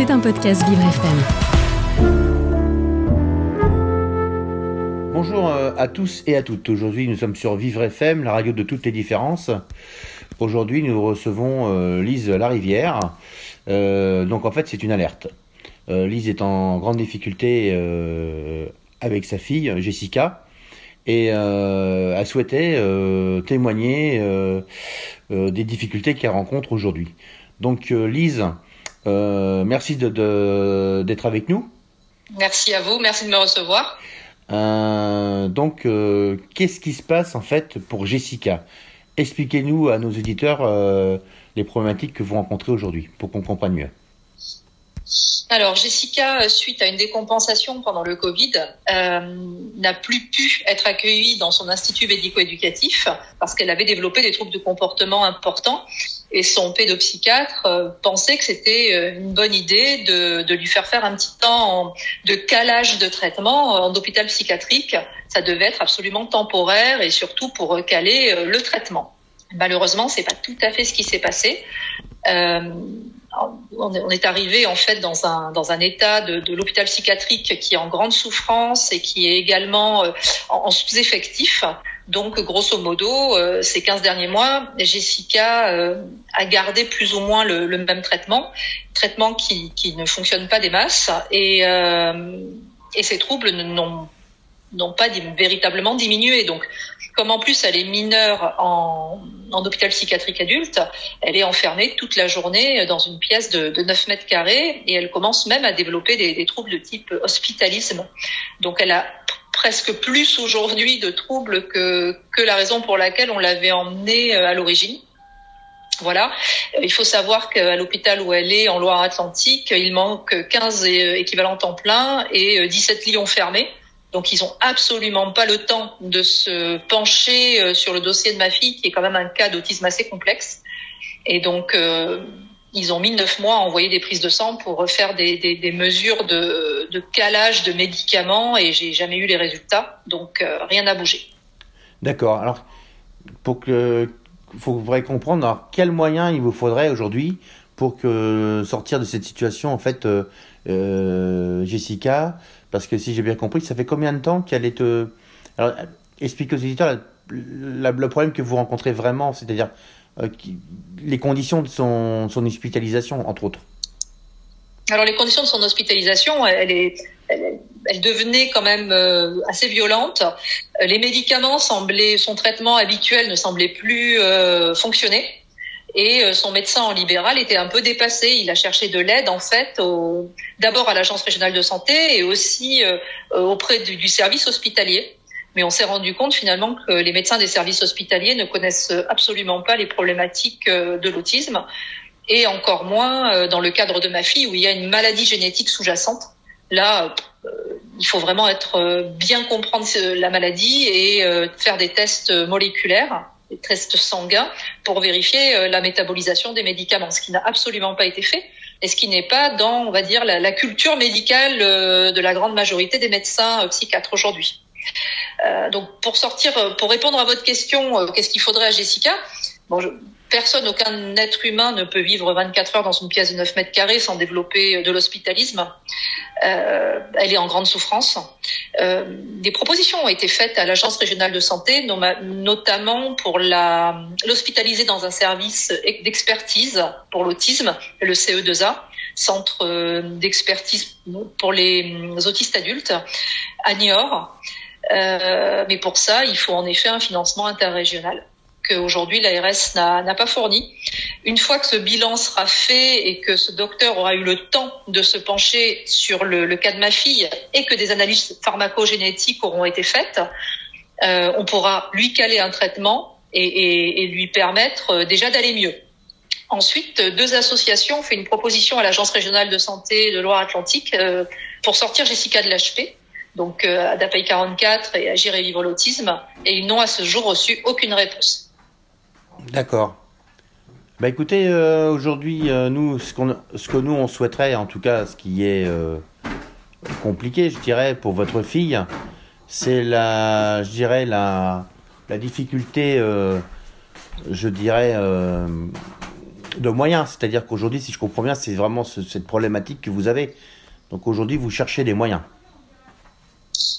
C'est un podcast Vivre FM. Bonjour euh, à tous et à toutes. Aujourd'hui, nous sommes sur Vivre FM, la radio de toutes les différences. Aujourd'hui, nous recevons euh, Lise Larivière. Euh, donc, en fait, c'est une alerte. Lise est en grande difficulté avec sa fille, Jessica, et souhaitait euh, témoigner des difficultés qu'elle rencontre aujourd'hui. Donc, Lise, euh, merci de- de- d'être avec nous. Merci à vous, merci de me recevoir. Euh, donc, euh, qu'est-ce qui se passe en fait pour Jessica? Expliquez-nous à nos auditeurs les problématiques que vous rencontrez aujourd'hui pour qu'on comprenne mieux. Alors Jessica, suite à une décompensation pendant le Covid, n'a plus pu être accueillie dans son institut médico-éducatif parce qu'elle avait développé des troubles de comportement importants et son pédopsychiatre euh, pensait que c'était euh, une bonne idée de, de lui faire faire un petit temps de calage de traitement en hôpital psychiatrique. Ça devait être absolument temporaire et surtout pour caler euh, le traitement. Malheureusement, c'est pas tout à fait ce qui s'est passé. Euh, on est- arrivé en fait dans un dans un état de, de l'hôpital psychiatrique qui est en grande souffrance et qui est également euh, en sous-effectif. Donc grosso modo, euh, ces 15 derniers mois, Jessica euh, a gardé plus ou moins le, le même traitement, traitement qui, qui ne fonctionne pas des masses et euh, et ces troubles n'ont pas véritablement diminué. Donc comme en plus elle est mineure en, en hôpital psychiatrique adulte, elle est enfermée toute la journée dans une pièce de, de 9 mètres carrés et elle commence même à développer des, des troubles de type hospitalisme. Donc elle a presque plus aujourd'hui de troubles que, que la raison pour laquelle on l'avait emmenée euh, à l'origine. Voilà. Euh, Il faut savoir qu'à l'hôpital où elle est, en Loire-Atlantique, il manque 15 é- équivalents temps plein et euh, 17 lits ont fermé. Donc ils ont absolument pas le temps de se pencher euh, sur le dossier de ma fille, qui est quand même un cas d'autisme assez complexe. Et donc euh, ils ont mis neuf mois à envoyer des prises de sang pour refaire des, des, mesures de, de calage de médicaments et j'ai jamais eu les résultats. Donc euh, rien n'a bougé. D'accord. Alors, pour que faut faudrait comprendre alors, quels moyens il vous faudrait aujourd'hui pour que sortir de cette situation en fait, euh, euh, Jessica, parce que si j'ai bien compris, ça fait combien de temps qu'elle est Alors, explique aux la- le problème que vous rencontrez vraiment, c'est-à-dire qui- les conditions de son, hospitalisation, entre autres. Alors les conditions de son hospitalisation, elle est, elle, devenait quand même euh, assez violente. Euh, Les médicaments semblaient, son traitement habituel ne semblait plus euh, fonctionner. Et euh, son médecin en libéral était un peu dépassé. Il a cherché de l'aide en fait, d'abord à l'agence régionale de santé et aussi euh, euh, auprès du service hospitalier. Mais on s'est rendu compte finalement que les médecins des services hospitaliers ne connaissent absolument pas les problématiques euh, de l'autisme et encore moins euh, dans le cadre de ma fille où il y a une maladie génétique sous-jacente. Là, euh, il faut vraiment être bien comprendre la maladie et faire des tests moléculaires, des tests sanguins pour vérifier la métabolisation des médicaments, ce qui n'a absolument pas été fait et ce qui n'est pas dans, on va dire, la, culture médicale de la grande majorité des médecins psychiatres aujourd'hui. Euh, donc, pour sortir, euh, pour répondre à votre question, euh, qu'est-ce qu'il faudrait à Jessica? Bon, personne, aucun être humain ne peut vivre 24 heures dans une pièce de 9 mètres carrés sans développer de l'hospitalisme. Elle est en grande souffrance. Des propositions ont été faites à l'agence régionale de santé, notamment pour l'hospitaliser dans un service d'expertise pour l'autisme, le CE2A, centre d'expertise pour les autistes adultes, à Niort. Euh, mais pour ça, il faut en effet un financement interrégional qu'aujourd'hui l'ARS n'a pas fourni. Une fois que ce bilan sera fait et que ce docteur aura eu le temps de se pencher sur le, cas de ma fille et que des analyses pharmacogénétiques auront été faites, euh, on pourra lui caler un traitement et, lui permettre euh, déjà d'aller mieux. Ensuite, deux associations ont fait une proposition à l'Agence régionale de santé de Loire-Atlantique pour sortir Jessica de l'HP, donc euh, ADAPAI 44 et Agir et vivre l'autisme, et ils n'ont à ce jour reçu aucune réponse. D'accord. Bah écoutez, euh, aujourd'hui, euh, nous, ce, qu'on, ce que nous on souhaiterait, en tout cas, ce qui est euh, compliqué, je dirais, pour votre fille, c'est la, je dirais la, la difficulté, je dirais, de moyens. C'est-à-dire qu'aujourd'hui, si je comprends bien, c'est vraiment cette problématique que vous avez. Donc aujourd'hui, vous cherchez des moyens.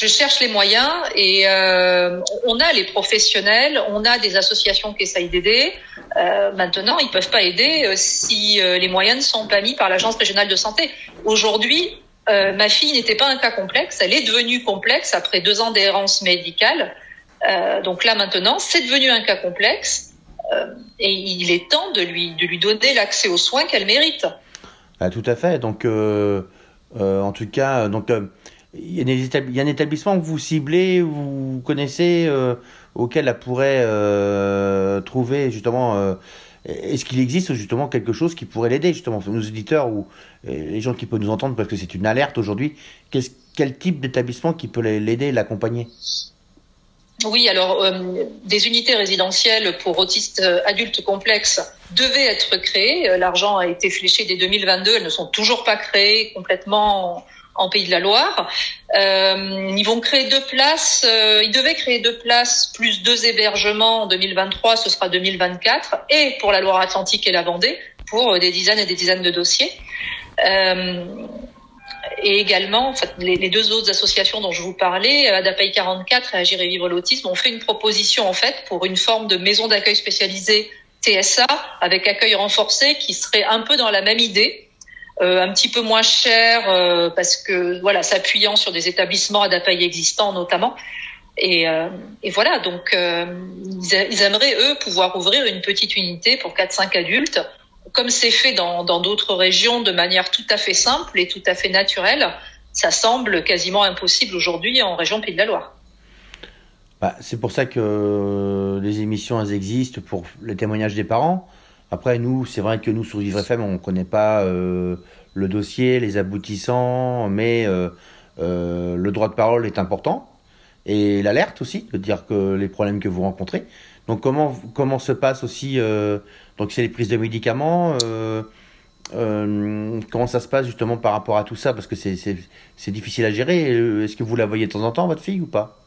Je cherche les moyens et euh, on a les professionnels, on a des associations qui essayent d'aider. Euh, maintenant, ils peuvent pas aider euh, si les moyens ne sont pas mis par l'agence régionale de santé. Aujourd'hui, ma fille n'était pas un cas complexe, elle est devenue complexe après deux ans d'errance médicale. donc là maintenant, c'est devenu un cas complexe et il est temps de lui de lui donner l'accès aux soins qu'elle mérite. Ah, tout à fait. Donc en tout cas, donc il y, a un établissement que vous ciblez, vous connaissez, euh, auquel elle pourrait euh, trouver justement. Euh, est-ce qu'il existe justement quelque chose qui pourrait l'aider justement nos auditeurs ou les gens qui peuvent nous entendre parce que c'est une alerte aujourd'hui Quel type d'établissement qui peut l'aider, l'accompagner? Oui, alors des unités résidentielles pour autistes adultes complexes devaient être créées. L'argent a été fléché dès 2022. Elles ne sont toujours pas créées complètement en Pays de la Loire. Euh, ils vont créer deux places. Euh, ils devaient créer deux places plus deux hébergements en 2023. Ce sera 2024 et pour la Loire-Atlantique et la Vendée pour des dizaines et des dizaines de dossiers. Euh, et également, les, deux autres associations dont je vous parlais, ADAPAI 44 et Agir et Vivre l'Autisme, ont fait une proposition en fait pour une forme de maison d'accueil spécialisée TSA avec accueil renforcé qui serait un peu dans la même idée euh, un petit peu moins cher euh, parce que voilà, s'appuyant sur des établissements adaptés existants notamment. Et, euh, voilà, donc ils, aimeraient eux pouvoir ouvrir une petite unité pour 4-5 adultes, comme c'est fait dans d'autres régions de manière tout à fait simple et tout à fait naturelle. Ça semble quasiment impossible aujourd'hui en région Pays de la Loire. Bah, c'est pour ça que les émissions existent pour les témoignages des parents. Après, nous, c'est vrai que nous, sur Vivre FM, on ne connaît pas euh, le dossier, les aboutissants, mais euh, euh, le droit de parole est important. Et l'alerte aussi, de dire que les problèmes que vous rencontrez. Donc, comment, comment se passe aussi Donc, c'est les prises de médicaments. comment ça se passe justement par rapport à tout ça? Parce que c'est difficile à gérer. Est-ce que vous la voyez de temps en temps, votre fille, ou pas?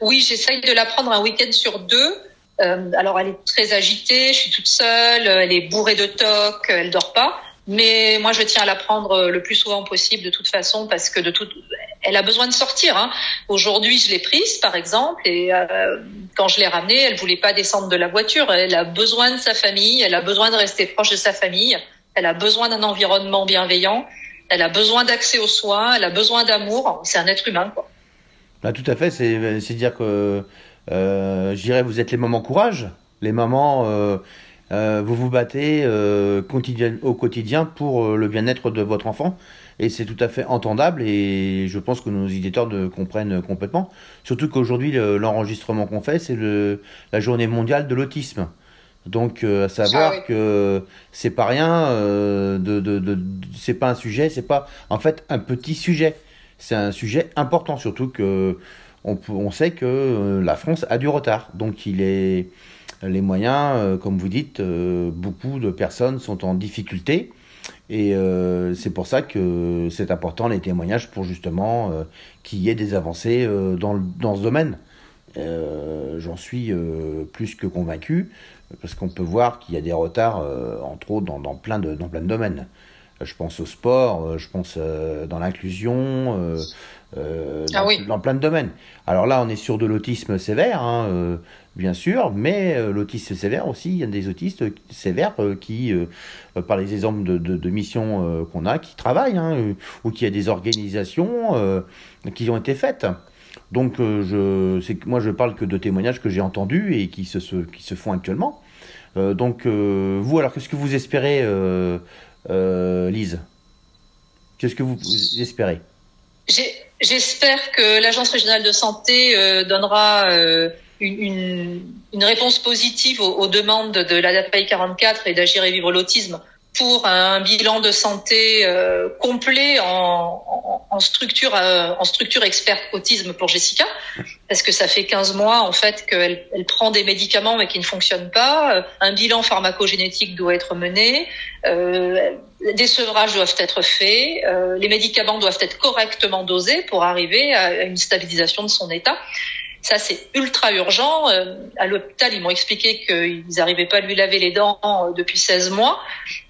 Oui, j'essaye de la prendre un week-end sur deux. Euh, alors elle est très agitée, je suis toute seule, elle est bourrée de toc, elle dort pas. Mais moi, je tiens à la prendre le plus souvent possible de toute façon parce que de toute, elle a besoin de sortir. Hein. Aujourd'hui, je l'ai prise, par exemple, et euh, quand je l'ai ramenée, elle voulait pas descendre de la voiture. Elle a besoin de sa famille, elle a besoin de rester proche de sa famille, elle a besoin d'un environnement bienveillant, elle a besoin d'accès aux soins, elle a besoin d'amour. C'est un être humain, quoi. Tout à fait. C'est dire que euh, je dirais, vous êtes les mamans courage, les mamans, euh, euh, vous vous battez euh, au quotidien pour le bien-être de votre enfant. Et c'est tout à fait entendable et je pense que nos éditeurs de comprennent complètement. Surtout qu'aujourd'hui, l'enregistrement qu'on fait, c'est la journée mondiale de l'autisme. Donc, à savoir ah que c'est pas rien, de, de, de c'est pas un sujet, c'est pas en fait un petit sujet. C'est un sujet important, surtout que on, sait que euh, la France a du retard. Donc il est les moyens, euh, comme vous dites, euh, beaucoup de personnes sont en difficulté. Et c'est pour ça que c'est important les témoignages pour justement qu'il y ait des avancées dans, ce domaine. J'en suis plus que convaincu parce qu'on peut voir qu'il y a des retards, entre autres, dans, plein dans plein de domaines. Je pense au sport, je pense dans l'inclusion, euh, ah dans, plein de domaines. Alors là, on est sur de l'autisme sévère, hein, euh, bien sûr, mais euh, l'autisme sévère aussi, il y a des autistes sévères qui, par les exemples de, de, missions qu'on a, qui travaillent, hein, ou qui a des organisations qui ont été faites. Donc, je, moi, je parle que de témoignages que j'ai entendus et qui se, qui se font actuellement. donc, vous, alors, qu'est-ce que vous espérez, Lise Qu'est-ce que vous espérez? J'espère que l'Agence régionale de santé euh, donnera euh, une, une, réponse positive aux, demandes de l'ADAPAI 44 et d'Agir et Vivre l'Autisme pour un bilan de santé euh, complet en, en, structure en structure experte autisme pour Jessica. Parce que ça fait 15 mois en fait qu'elle elle prend des médicaments mais qui ne fonctionnent pas. Un bilan pharmacogénétique doit être mené. Euh, des sevrages doivent être faits. Euh, les médicaments doivent être correctement dosés pour arriver à une stabilisation de son état Ça, c'est ultra urgent. Euh, à l'hôpital, ils m'ont expliqué qu'ils n'arrivaient pas à lui laver les dents euh, depuis 16 mois.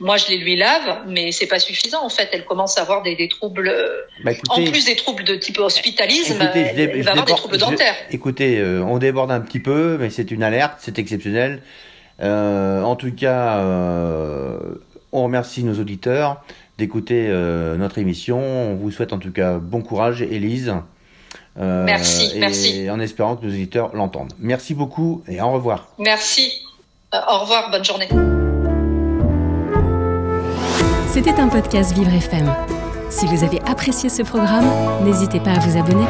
Moi, je les lui lave, mais c'est pas suffisant. En fait, elle commence à avoir des, des troubles. Bah, en plus des troubles de type hospitalisme, elle, va avoir des troubles dentaires. écoutez, euh, on déborde un petit peu, mais c'est une alerte, c'est exceptionnel. en tout cas, on remercie nos auditeurs d'écouter notre émission. On vous souhaite en tout cas bon courage, Élise. Euh, merci, merci. En espérant que nos auditeurs l'entendent. Merci beaucoup et au revoir. Merci. Euh, au revoir, bonne journée. C'était un podcast Vivre FM. Si vous avez apprécié ce programme, n'hésitez pas à vous abonner.